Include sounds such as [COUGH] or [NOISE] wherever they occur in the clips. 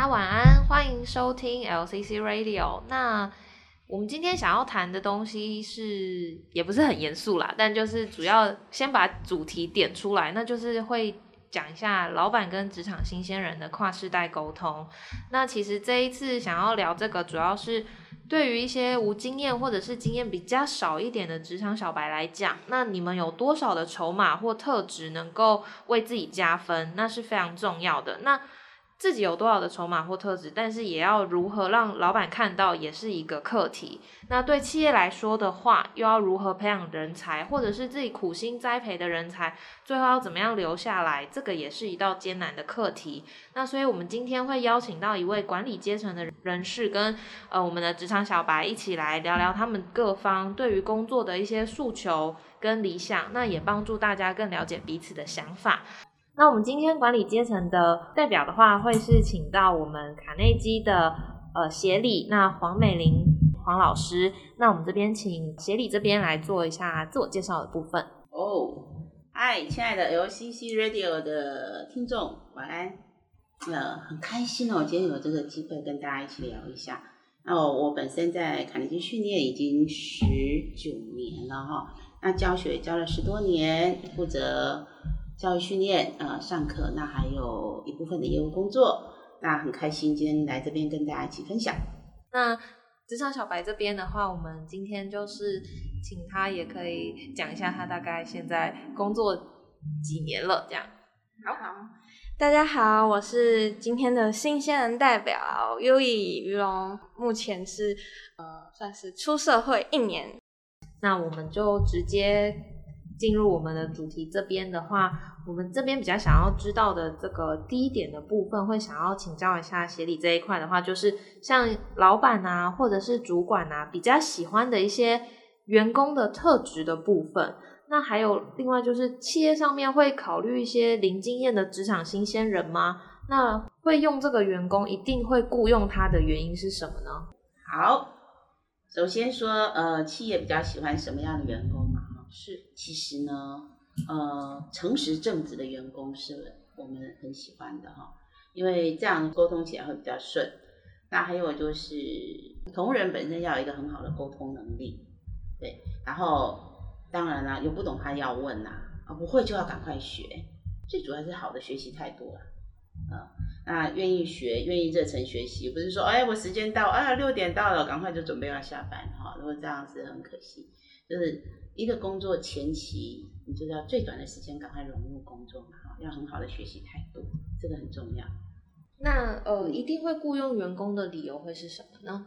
大家晚安，欢迎收听 LCC Radio。那我们今天想要谈的东西是，也不是很严肃啦，但就是主要先把主题点出来，那就是会讲一下老板跟职场新鲜人的跨世代沟通。那其实这一次想要聊这个，主要是对于一些无经验或者是经验比较少一点的职场小白来讲，那你们有多少的筹码或特质能够为自己加分，那是非常重要的。那自己有多少的筹码或特质，但是也要如何让老板看到，也是一个课题。那对企业来说的话，又要如何培养人才，或者是自己苦心栽培的人才，最后要怎么样留下来，这个也是一道艰难的课题。那所以我们今天会邀请到一位管理阶层的人士，跟呃我们的职场小白一起来聊聊他们各方对于工作的一些诉求跟理想，那也帮助大家更了解彼此的想法。那我们今天管理阶层的代表的话，会是请到我们卡内基的呃协理，那黄美玲黄老师。那我们这边请协理这边来做一下自我介绍的部分。哦，嗨，亲爱的 LCC Radio 的听众，晚安。呃，很开心哦，今天有这个机会跟大家一起聊一下。那我，我本身在卡内基训练已经十九年了哈，那教学教了十多年，负责。教育训练，呃，上课，那还有一部分的业务工作，那很开心今天来这边跟大家一起分享。那职场小白这边的话，我们今天就是请他也可以讲一下他大概现在工作几年了，这样。好好，大家好，我是今天的新鲜人代表优以于龙，目前是呃算是出社会一年，那我们就直接。进入我们的主题这边的话，我们这边比较想要知道的这个第一点的部分，会想要请教一下协理这一块的话，就是像老板啊，或者是主管啊，比较喜欢的一些员工的特质的部分。那还有另外就是企业上面会考虑一些零经验的职场新鲜人吗？那会用这个员工，一定会雇佣他的原因是什么呢？好，首先说，呃，企业比较喜欢什么样的员工？是，其实呢，呃，诚实正直的员工是我们很喜欢的哈，因为这样沟通起来会比较顺。那还有就是，同仁本身要有一个很好的沟通能力，对。然后，当然啦，有不懂他要问呐，啊，不会就要赶快学。最主要是好的学习态度啦，啊，那愿意学，愿意热忱学习，不是说，哎，我时间到，哎，六点到了，赶快就准备要下班哈。如果这样子很可惜，就是。一个工作前期，你就要最短的时间赶快融入工作嘛，要很好的学习态度，这个很重要。那呃，一定会雇佣员工的理由会是什么呢？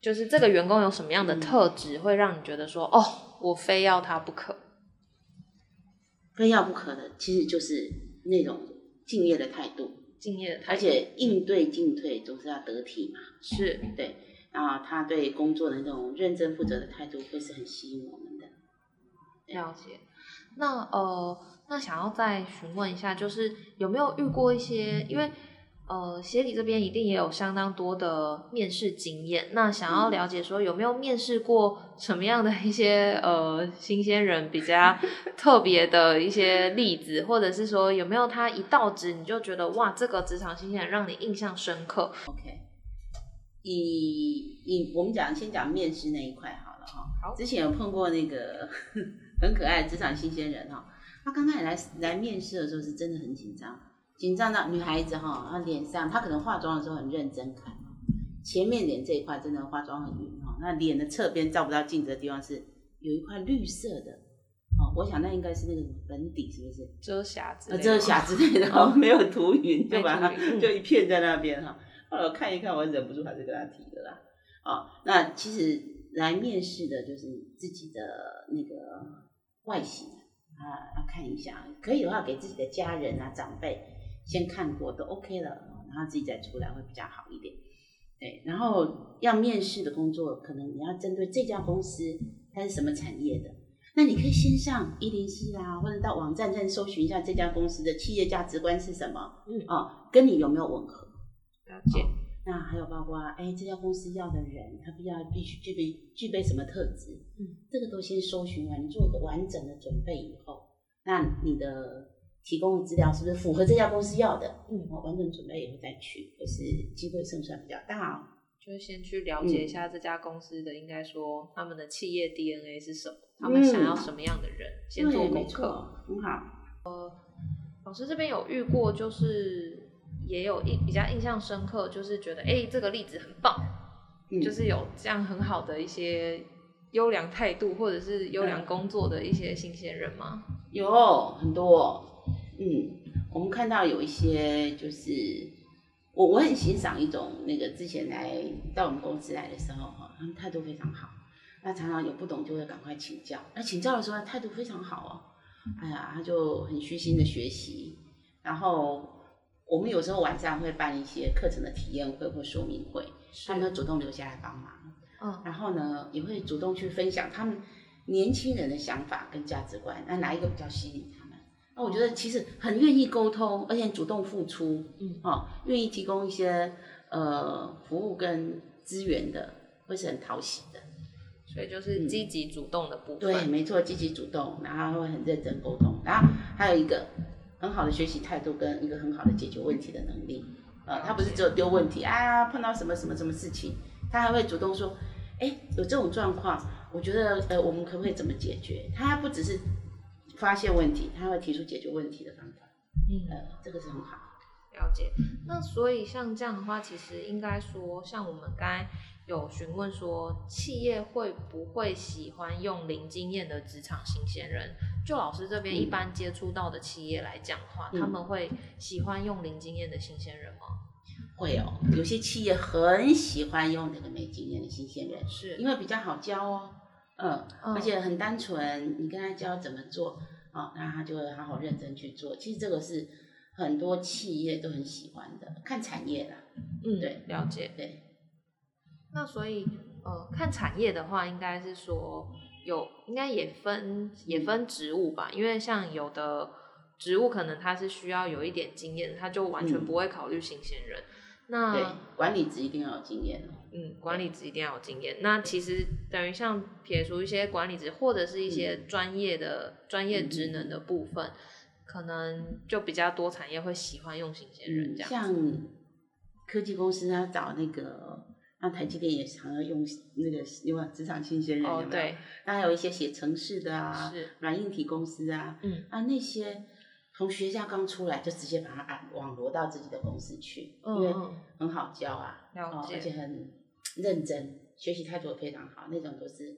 就是这个员工有什么样的特质，会让你觉得说，嗯、哦，我非要他不可？非要不可的，其实就是那种敬业的态度，敬业的态度，而且应对进退总是要得体嘛。是，对，然后他对工作的那种认真负责的态度，会是很吸引我们。了解，那呃，那想要再询问一下，就是有没有遇过一些，因为呃，协理这边一定也有相当多的面试经验，那想要了解说有没有面试过什么样的一些呃新鲜人比较 [LAUGHS] 特别的一些例子，或者是说有没有他一到职你就觉得哇，这个职场新鲜人让你印象深刻？OK，以以我们讲先讲面试那一块好了哈，好，之前有碰过那个。很可爱的职场新鲜人哈，他刚开始来来面试的时候是真的很紧张，紧张到女孩子哈，她脸上她可能化妆的时候很认真看，前面脸这一块真的化妆很匀哈，那脸的侧边照不到镜子的地方是有一块绿色的，哦，我想那应该是那个粉底是不是？遮瑕之类的，遮瑕之类的哈，没有涂匀就把它就一片在那边哈，后来我看一看我忍不住还是跟他提的啦，哦，那其实来面试的就是自己的那个。外形啊，要看一下，可以的话给自己的家人啊、长辈先看过都 OK 了，然后自己再出来会比较好一点。对，然后要面试的工作，可能你要针对这家公司它是什么产业的，那你可以先上一零四啊，或者到网站上搜寻一下这家公司的企业价值观是什么，嗯，哦，跟你有没有吻合？了解。哦那还有包括，哎，这家公司要的人，他必要必须具备具备什么特质？嗯，这个都先搜寻完，做个完整的准备以后，那你的提供的资料是不是符合这家公司要的？嗯，我完整准备以后再去，可是机会胜算比较大哦。就是先去了解一下这家公司的，应该说他们的企业 DNA 是什么，他们想要什么样的人，嗯、先做功课。很好。呃，老师这边有遇过，就是也有印比较印象深刻，就是觉得哎、欸，这个例子很棒，嗯、就是有这样很好的一些优良态度或者是优良工作的一些新鲜人吗？有很多。嗯，我们看到有一些就是。我我很欣赏一种那个之前来到我们公司来的时候哈，他们态度非常好，那常常有不懂就会赶快请教，那请教的时候态度非常好哦，哎呀，他就很虚心的学习，然后我们有时候晚上会办一些课程的体验会或说明会，他们会主动留下来帮忙，嗯，然后呢也会主动去分享他们年轻人的想法跟价值观，那哪一个比较吸引他们？那？我觉得其实很愿意沟通，而且主动付出，嗯，哦，愿意提供一些呃服务跟资源的，会是很讨喜的。所以就是积极主动的部分。对，没错，积极主动，然后会很认真沟通，然后还有一个很好的学习态度跟一个很好的解决问题的能力。呃，他不是只有丢问题，啊，碰到什么什么什么事情，他还会主动说，哎，有这种状况，我觉得呃，我们可不可以怎么解决？他不只是。发现问题，他会提出解决问题的方法。嗯，呃，这个是很好。了解。那所以像这样的话，其实应该说，像我们刚才有询问说，企业会不会喜欢用零经验的职场新鲜人？就老师这边一般接触到的企业来讲的话，嗯，他们会喜欢用零经验的新鲜人吗？会哦，有些企业很喜欢用那个没经验的新鲜人，是因为比较好教哦。嗯，而且很单纯，你跟他教怎么做，哦，那他就会好好认真去做。其实这个是很多企业都很喜欢的，看产业啦。嗯，对，了解。对。那所以，呃，看产业的话，应该是说有，应该也分也分职务吧，因为像有的职务可能他是需要有一点经验，他就完全不会考虑新鲜人。嗯那对管理职一定要有经验。嗯，管理职一定要有经验。那其实等于像撇除一些管理职或者是一些专业的专、嗯、业职能的部分、嗯，可能就比较多产业会喜欢用新鲜人这样、嗯。像科技公司要找那个，那台积电也常要用那个因为职场新鲜人有没有？哦，对。那还有一些写程式的啊，是软硬体公司啊，嗯啊那些。从学校刚出来就直接把它按网罗到自己的公司去，嗯、因为很好教啊，哦，而且很认真，学习态度非常好，那种都是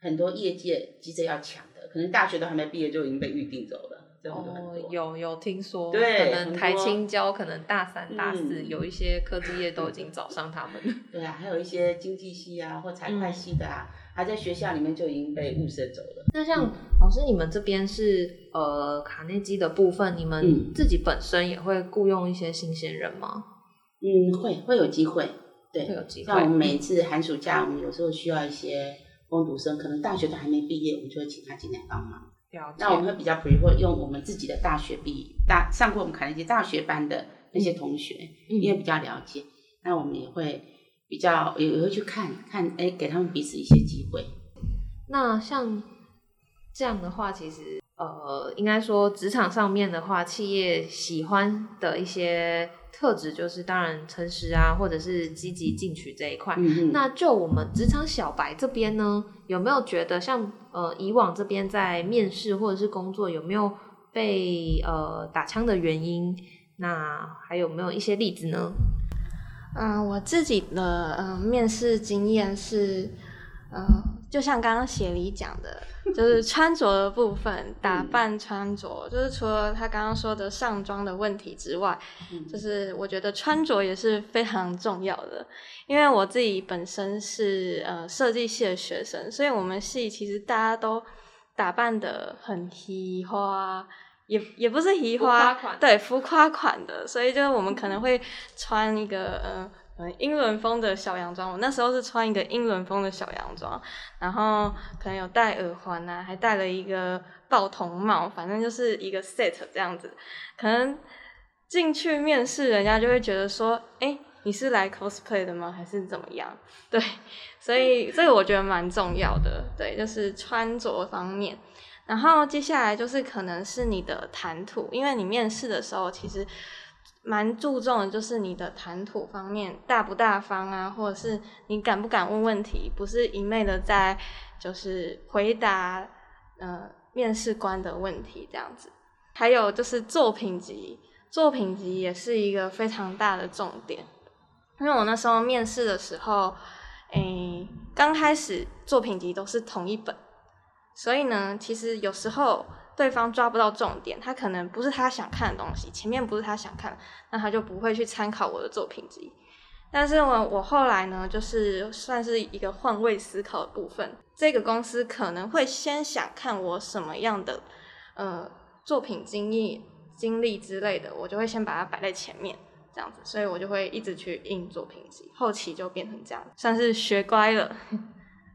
很多业界急着要抢的，可能大学都还没毕业就已经被预定走了，这种很多。哦，有有听说，对，可能台青交可能大三大四、嗯、有一些科技业都已经 [LAUGHS] 找上他们了。对啊，还有一些经济系啊或财会系的啊。嗯还在学校里面就已经被物色走了。那像老师，你们这边是呃卡内基的部分，你们自己本身也会雇佣一些新鲜人吗？嗯，会会有机会，对，会有机会。像我们每一次寒暑假，我们有时候需要一些工读生，可能大学都还没毕业，我们就会请他进来帮忙。那我们会比较 prefer 用我们自己的大学毕业大上过我们卡内基大学班的那些同学，嗯，因为比较了解，那我们也会。比较也也会去看看，哎、欸，给他们彼此一些机会。那像这样的话，其实呃，应该说职场上面的话，企业喜欢的一些特质，就是当然诚实啊，或者是积极进取这一块、嗯。那就我们职场小白这边呢，有没有觉得像呃以往这边在面试或者是工作有没有被呃打枪的原因？那还有没有一些例子呢？嗯、呃，我自己的嗯、呃、面试经验是，嗯、呃，就像刚刚协理讲的，[LAUGHS] 就是穿着的部分，打扮穿着，就是除了他刚刚说的上妆的问题之外，就是我觉得穿着也是非常重要的。因为我自己本身是呃设计系的学生，所以我们系其实大家都打扮的很嘻花。也也不是移花，对，浮夸款的，所以就是我们可能会穿一个英伦风的小洋装。我那时候是穿一个英伦风的小洋装，然后可能有戴耳环啊，还戴了一个报童帽，反正就是一个 set 这样子。可能进去面试，人家就会觉得说，哎、你是来 cosplay 的吗？还是怎么样？[LAUGHS] 对，所以这个我觉得蛮重要的，对，就是穿着方面。然后接下来就是可能是你的谈吐，因为你面试的时候其实蛮注重的，就是你的谈吐方面大不大方啊，或者是你敢不敢问问题，不是一昧的在就是回答呃面试官的问题这样子。还有就是作品集，作品集也是一个非常大的重点，因为我那时候面试的时候，诶，刚开始作品集都是同一本。所以呢，其实有时候对方抓不到重点，他可能不是他想看的东西，前面不是他想看，那他就不会去参考我的作品集。但是我我后来呢，就是算是一个换位思考的部分，这个公司可能会先想看我什么样的呃作品经历、经历之类的，我就会先把它摆在前面，这样子，所以我就会一直去印作品集，后期就变成这样，算是学乖了。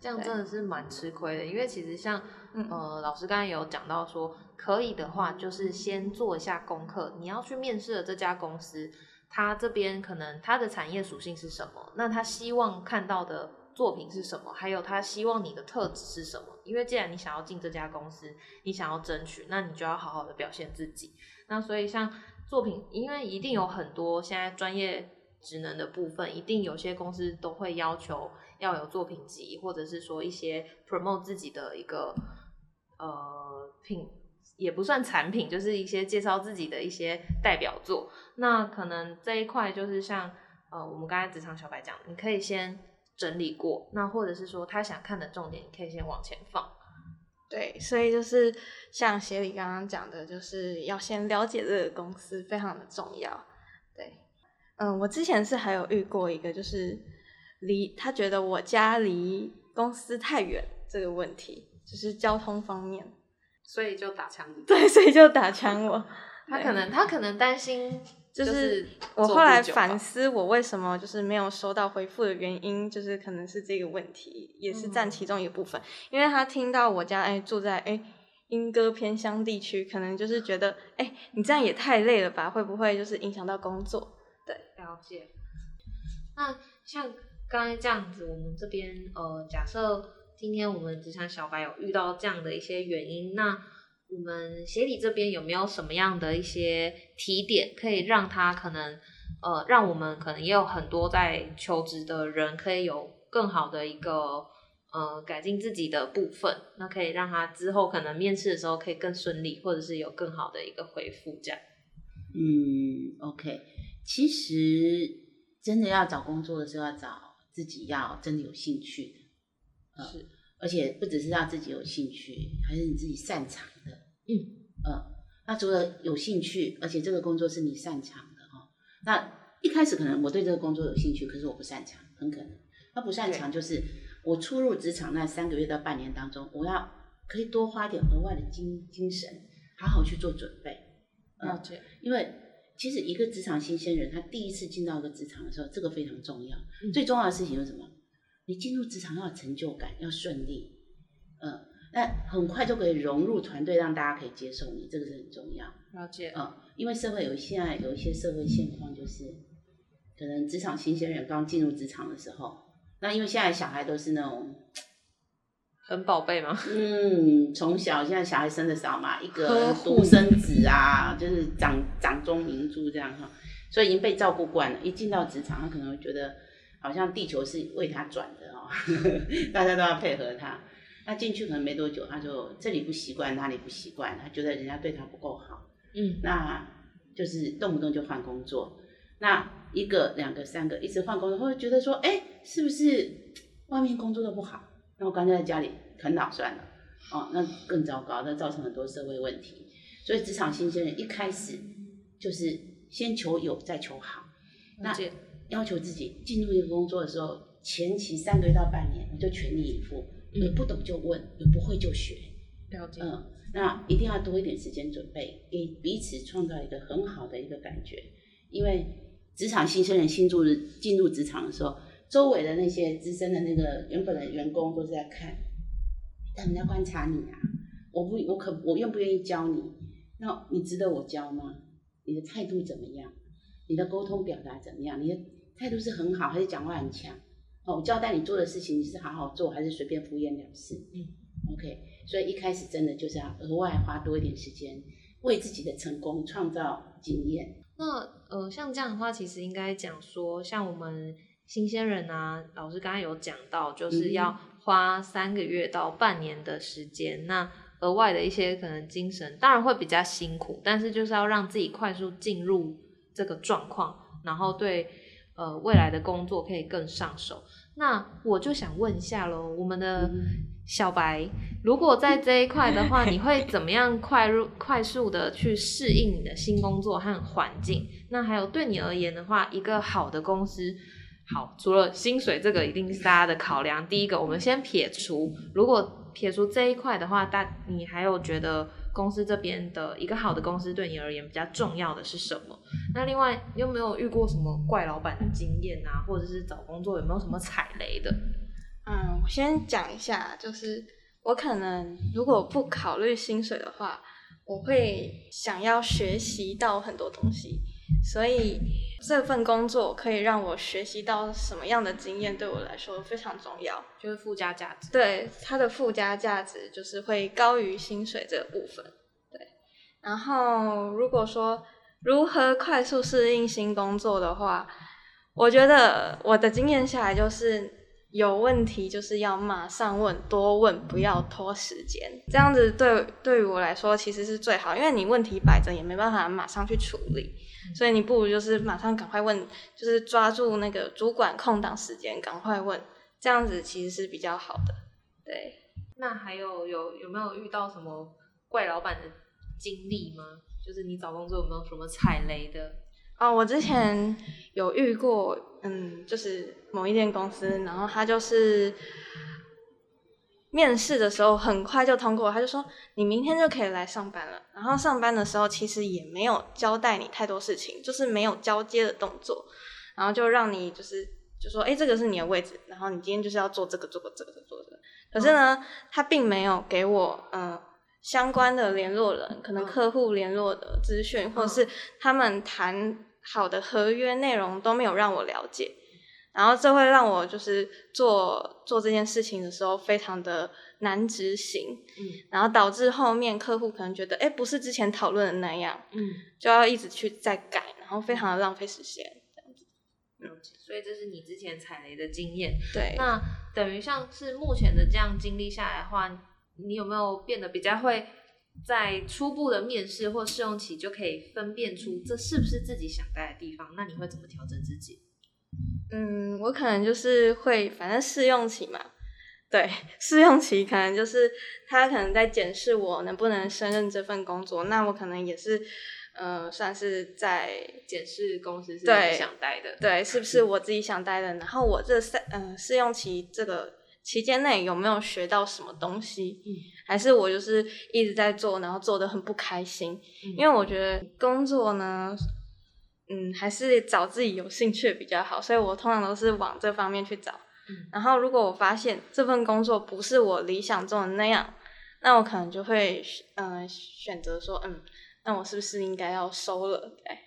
这样真的是蛮吃亏的，因为其实像呃老师刚才有讲到说，可以的话就是先做一下功课。你要去面试的这家公司，他这边可能他的产业属性是什么？那他希望看到的作品是什么？还有他希望你的特质是什么？因为既然你想要进这家公司，你想要争取，那你就要好好的表现自己。那所以像作品，因为一定有很多现在专业职能的部分，一定有些公司都会要求。要有作品集，或者是说一些 promote 自己的一个呃品，也不算产品，就是一些介绍自己的一些代表作。那可能这一块就是像呃我们刚才职场小白讲，你可以先整理过，那或者是说他想看的重点，你可以先往前放。对，所以就是像协理刚刚讲的，就是要先了解这个公司，非常的重要。对，嗯，我之前是还有遇过一个就是。离他觉得我家离公司太远这个问题，就是交通方面，所以就打枪你。对，所以就打枪我。[LAUGHS] 他可能他可能担心，就是我后来反思我为什么就是没有收到回复的原因，就是可能是这个问题，也是占其中一部分。嗯、因为他听到我家哎住在哎莺歌偏乡地区，可能就是觉得哎你这样也太累了吧，会不会就是影响到工作？对，了解。那像。刚才这样子，我们这边呃，假设今天我们职场小白有遇到这样的一些原因，那我们协理这边有没有什么样的一些提点，可以让他可能呃，让我们可能也有很多在求职的人可以有更好的一个呃改进自己的部分，那可以让他之后可能面试的时候可以更顺利，或者是有更好的一个回复这样。嗯，OK，其实真的要找工作的时候要找。自己要真的有兴趣的，呃、是，而且不只是让自己有兴趣，还是你自己擅长的，嗯，呃，那除了有兴趣，而且这个工作是你擅长的哦，那一开始可能我对这个工作有兴趣，可是我不擅长，很可能，那不擅长就是我初入职场那三个月到半年当中，我要可以多花点额外的精精神，好好去做准备，了解，因为。其实一个职场新鲜人，他第一次进到一个职场的时候，这个非常重要。嗯、最重要的事情是什么？你进入职场要有成就感，要顺利，嗯，那很快就可以融入团队，让大家可以接受你，这个是很重要。了解。嗯，因为社会有现在有一些社会现况，就是可能职场新鲜人刚进入职场的时候，那因为现在小孩都是那种。很宝贝吗？[LAUGHS] 嗯，从小现在小孩生的少嘛，一个独生子啊，就是掌掌中明珠这样哈，所以已经被照顾惯了。一进到职场，他可能会觉得好像地球是为他转的哦，[LAUGHS] 大家都要配合他。那进去可能没多久，他就这里不习惯，那里不习惯，他觉得人家对他不够好，嗯，那就是动不动就换工作。那一个、两个、三个，一直换工作，会觉得说，哎，是不是外面工作都不好？那我干脆在家里啃老算了，哦，那更糟糕，那造成很多社会问题。所以职场新鲜人一开始就是先求有，再求好。那要求自己进入一个工作的时候，前期三个月到半年，你就全力以赴，有不懂就问，有不会就学。了解。嗯，那一定要多一点时间准备，给彼此创造一个很好的一个感觉。因为职场新生人新入进入职场的时候。周围的那些资深的那个原本的员工都是在看，他们在观察你啊。我不，我可我愿不愿意教你？那你值得我教吗？你的态度怎么样？你的沟通表达怎么样？你的态度是很好，还是讲话很强？哦，我交代你做的事情，你是好好做，还是随便敷衍了事？嗯，OK。所以一开始真的就是要额外花多一点时间，为自己的成功创造经验。那呃，像这样的话，其实应该讲说，像我们新鲜人啊，老师刚才有讲到，就是要花三个月到半年的时间。嗯、那额外的一些可能精神，当然会比较辛苦，但是就是要让自己快速进入这个状况，然后对呃未来的工作可以更上手。那我就想问一下喽，我们的小白，如果在这一块的话，[LAUGHS] 你会怎么样快入快速的去适应你的新工作和环境？那还有对你而言的话，一个好的公司，好，除了薪水这个一定是大家的考量。第一个，我们先撇除，如果撇除这一块的话，大你还有觉得？公司这边的一个好的公司对你而言比较重要的是什么？那另外，你有没有遇过什么怪老板的经验啊？或者是找工作有没有什么踩雷的？嗯，我先讲一下，就是我可能如果不考虑薪水的话，我会想要学习到很多东西。所以这份工作可以让我学习到什么样的经验，对我来说非常重要，就是附加价值。对，它的附加价值就是会高于薪水这个部分。对，然后如果说如何快速适应新工作的话，我觉得我的经验下来就是。有问题就是要马上问，多问，不要拖时间。这样子对对于我来说其实是最好，因为你问题摆着也没办法马上去处理，所以你不如就是马上赶快问，就是抓住那个主管空档时间赶快问，这样子其实是比较好的。对，那还有有有没有遇到什么怪老板的经历吗？就是你找工作有没有什么踩雷的？哦，我之前有遇过，嗯，就是某一间公司，然后他就是面试的时候很快就通过，他就说你明天就可以来上班了。然后上班的时候其实也没有交代你太多事情，就是没有交接的动作，然后就让你就是就说，哎，这个是你的位置，然后你今天就是要做这个，做个这个，做这个。可是呢，他并没有给我，嗯。相关的联络人，可能客户联络的资讯，嗯、或者是他们谈好的合约内容都没有让我了解，然后这会让我就是做做这件事情的时候非常的难执行，嗯，然后导致后面客户可能觉得，哎，不是之前讨论的那样，嗯，就要一直去再改，然后非常的浪费时间，子，嗯，所以这是你之前踩雷的经验，对，那等于像是目前的这样经历下来的话。你有没有变得比较会在初步的面试或试用期就可以分辨出这是不是自己想待的地方？那你会怎么调整自己？嗯，我可能就是会，反正试用期嘛，对，试用期可能就是他可能在检视我能不能胜任这份工作，那我可能也是，呃，算是在检视公司是不是想待的，对，对，是不是我自己想待的？然后我这三，嗯、呃，试用期这个。期间内有没有学到什么东西？嗯，还是我就是一直在做，然后做的很不开心。嗯，因为我觉得工作呢，嗯，还是找自己有兴趣比较好，所以我通常都是往这方面去找。嗯，然后如果我发现这份工作不是我理想中的那样，那我可能就会嗯、呃、选择说，嗯，那我是不是应该要收了？对，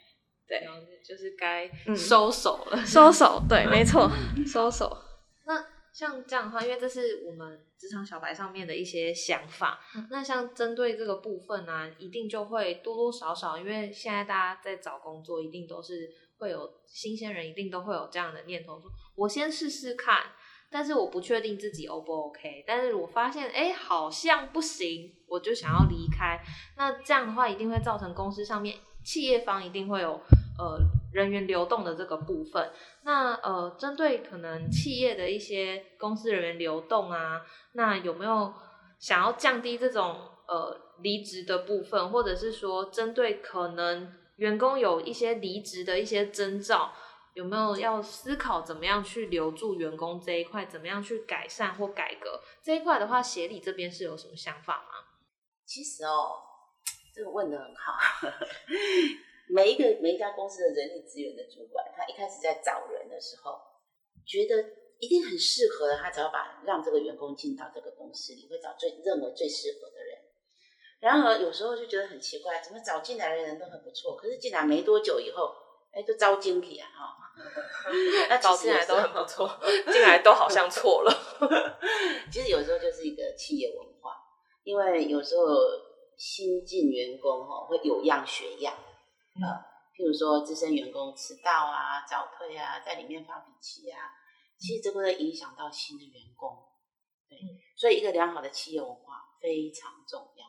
对，就是该收手了，嗯、收手，对，没错，[LAUGHS] 收手。那。像这样的话，因为这是我们职场小白上面的一些想法。嗯、那像针对这个部分呢、啊，一定就会多多少少，因为现在大家在找工作，一定都是会有新鲜人，一定都会有这样的念头，说我先试试看，但是我不确定自己 O 不 OK。但是我发现，哎，好像不行，我就想要离开。那这样的话，一定会造成公司上面企业方一定会有呃。人员流动的这个部分，那呃，针对可能企业的一些公司人员流动啊，那有没有想要降低这种呃离职的部分，或者是说针对可能员工有一些离职的一些征兆，有没有要思考怎么样去留住员工这一块，怎么样去改善或改革这一块的话，协理这边是有什么想法吗？其实哦，这个问得很好。每一个每一家公司的人力资源的主管，他一开始在找人的时候，觉得一定很适合的，他只要把让这个员工进到这个公司里，会找最认为最适合的人。然而有时候就觉得很奇怪，怎么找进来的人都很不错，可是进来没多久以后，哎，都招经理啊哈，[LAUGHS] 那找进来都很不错，进来都好像错了。[LAUGHS] 其实有时候就是一个企业文化。因为有时候新进员工哈会有样学样，嗯、呃，譬如说资深员工迟到啊、早退啊，在里面发脾气啊，其实这个会影响到新的员工。对，所以一个良好的企业文化非常重要。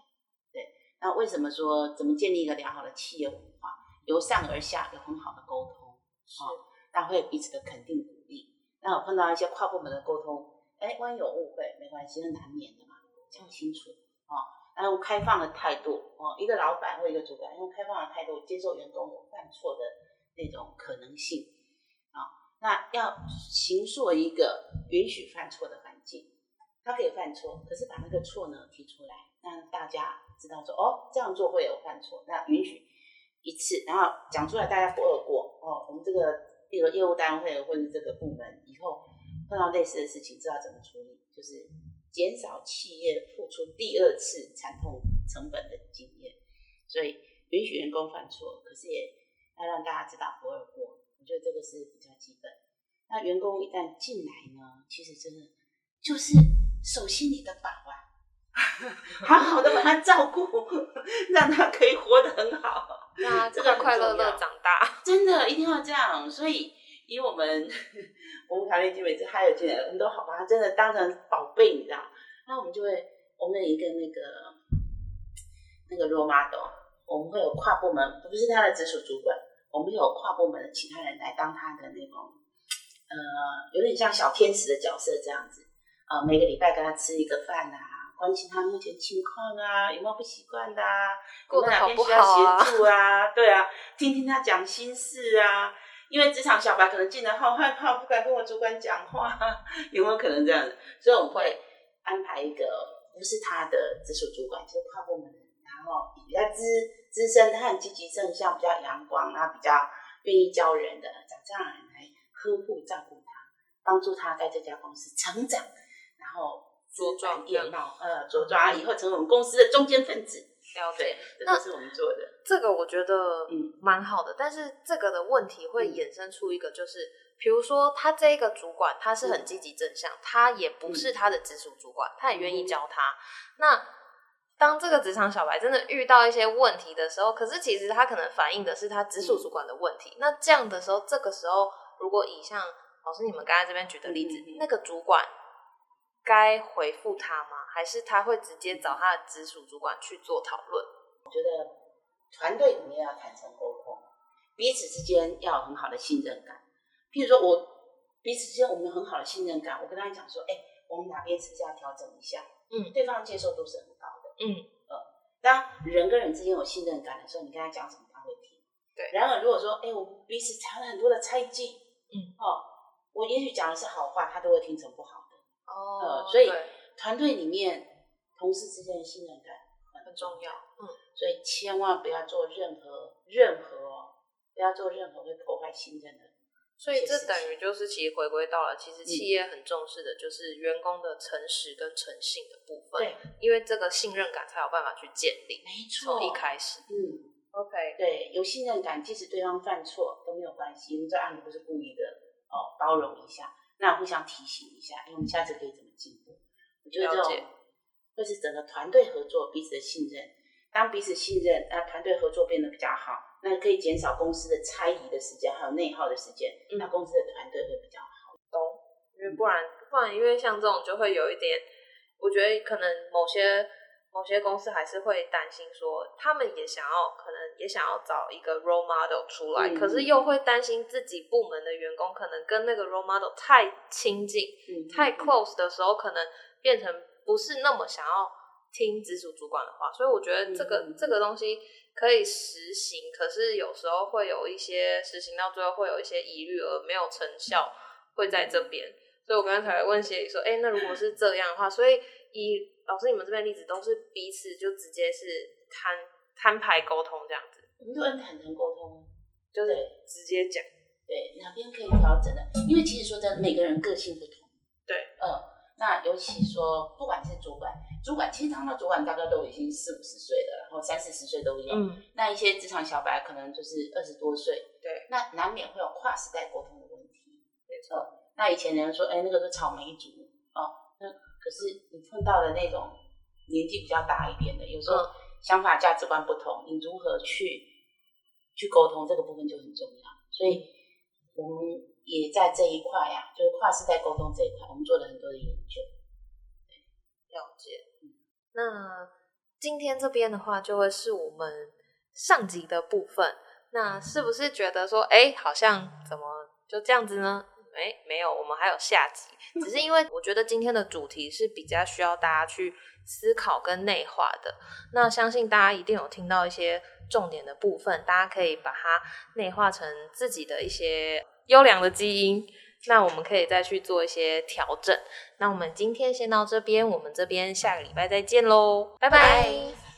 对，那为什么说怎么建立一个良好的企业文化？由上而下有很好的沟通，是，那会彼此的肯定鼓励。那我碰到一些跨部门的沟通，哎，万一有误会，没关系，是难免的嘛，讲清楚啊。然后开放的态度哦，一个老板或一个主管用开放的态度接受员工有犯错的那种可能性啊。那要形塑一个允许犯错的环境，他可以犯错，可是把那个错呢提出来，让大家知道说哦，这样做会有犯错，那允许。一次，然后讲出来，大家不二过哦。我们这个例如业务单位或者这个部门以后碰到类似的事情，知道怎么处理，就是减少企业付出第二次惨痛成本的经验。所以允许员工犯错，可是也要让大家知道不二过。我觉得这个是比较基本。那员工一旦进来呢，其实真的就是手心里的宝啊，[LAUGHS] 好好的把他照顾，[LAUGHS] 让他可以活得很好。那这个快乐乐长大，真的一定要这样。所以以我们我们团队基本是还有进来，我们都好把他真的当成宝贝，你知道？那我们就会，我们有一个那个那个 role model，我们会有跨部门，不是他的直属主管，我们有跨部门的其他人来当他的那种呃，有点像小天使的角色这样子。呃，每个礼拜跟他吃一个饭啊。关心他目前情况啊，有没有不习惯的啊？有没有哪边需要协助啊？对啊，听听他讲心事啊。因为职场小白可能进来好害怕，不敢跟我主管讲话，有没有可能这样子？所以我们会安排一个不是他的直属主管，就是跨部门，然后比较资资深，他很积极正向，比较阳光，然后比较愿意教人的，找这样的人来呵护照顾他，帮助他在这家公司成长，然后。茁壮呃，茁壮以后成为我们公司的中坚分子。了解，这是我们做的。这个我觉得嗯蛮好的，但是这个的问题会衍生出一个，就是、嗯、比如说他这个主管他是很积极正向，嗯、他也不是他的直属主管，嗯、他也愿意教他。那当这个职场小白真的遇到一些问题的时候，可是其实他可能反映的是他直属主管的问题。嗯、那这样的时候，这个时候如果以像老师你们刚才这边举的例子，嗯、那个主管。该回复他吗？还是他会直接找他的直属主管去做讨论？我觉得团队里面要坦诚沟通，彼此之间要有很好的信任感。譬如说我彼此之间我们有很好的信任感，我跟他讲说，哎、欸，我们哪边是不是要调整一下？嗯，对方的接受度是很高的。嗯，呃，当人跟人之间有信任感的时候，你跟他讲什么他会听。对。然而如果说，哎、欸，我们彼此藏了很多的猜忌，嗯，哦，我也许讲的是好话，他都会听成不好。哦、呃，所以团队里面同事之间的信任感很重要。嗯，所以千万不要做任何任何哦，不要做任何会破坏信任的。所以这等于就是其实回归到了，其实企业很重视的就是员工的诚实跟诚信的部分。对，因为这个信任感才有办法去建立。没错，从一开始。嗯，OK，对，有信任感，即使对方犯错都没有关系，因为这案子不是故意的哦，包容一下。那互相提醒一下，因为，我们下次可以怎么进步？我觉得这种会是整个团队合作、彼此的信任。当彼此信任，那团队合作变得比较好，那可以减少公司的猜疑的时间，还有内耗的时间。嗯、那公司的团队会比较好。懂？因为不然，不然，因为像这种就会有一点，我觉得可能某些。某些公司还是会担心说，他们也想要，可能也想要找一个 role model 出来，嗯、可是又会担心自己部门的员工可能跟那个 role model 太亲近、嗯、太 close 的时候，可能变成不是那么想要听直属主管的话。所以我觉得这个、嗯、这个东西可以实行，可是有时候会有一些实行到最后会有一些疑虑而没有成效，会在这边。所以我刚才问协理说，哎、欸，那如果是这样的话，所以以老师，你们这边例子都是彼此就直接是摊摊牌沟通这样子，我们都很坦诚沟通，就是直接讲，对哪边可以调整的，因为其实说真的，每个人个性不同，对，呃，那尤其说不管是主管，主管其实当到主管大概都已经四五十岁了，然后三四十岁都有，嗯，那一些职场小白可能就是二十多岁，对，那难免会有跨时代沟通的问题，没错，那以前人说，哎，那个是草莓族，哦，那。可是你碰到的那种年纪比较大一点的，有时候想法价值观不同，你如何去去沟通，这个部分就很重要。所以我们也在这一块呀、啊，就是跨世代沟通这一块，我们做了很多的研究。了解。那今天这边的话，就会是我们上集的部分。那是不是觉得说，哎，好像怎么就这样子呢？哎，没有，我们还有下集。只是因为我觉得今天的主题是比较需要大家去思考跟内化的。那相信大家一定有听到一些重点的部分，大家可以把它内化成自己的一些优良的基因。那我们可以再去做一些调整。那我们今天先到这边，我们这边下个礼拜再见喽，拜拜。拜拜。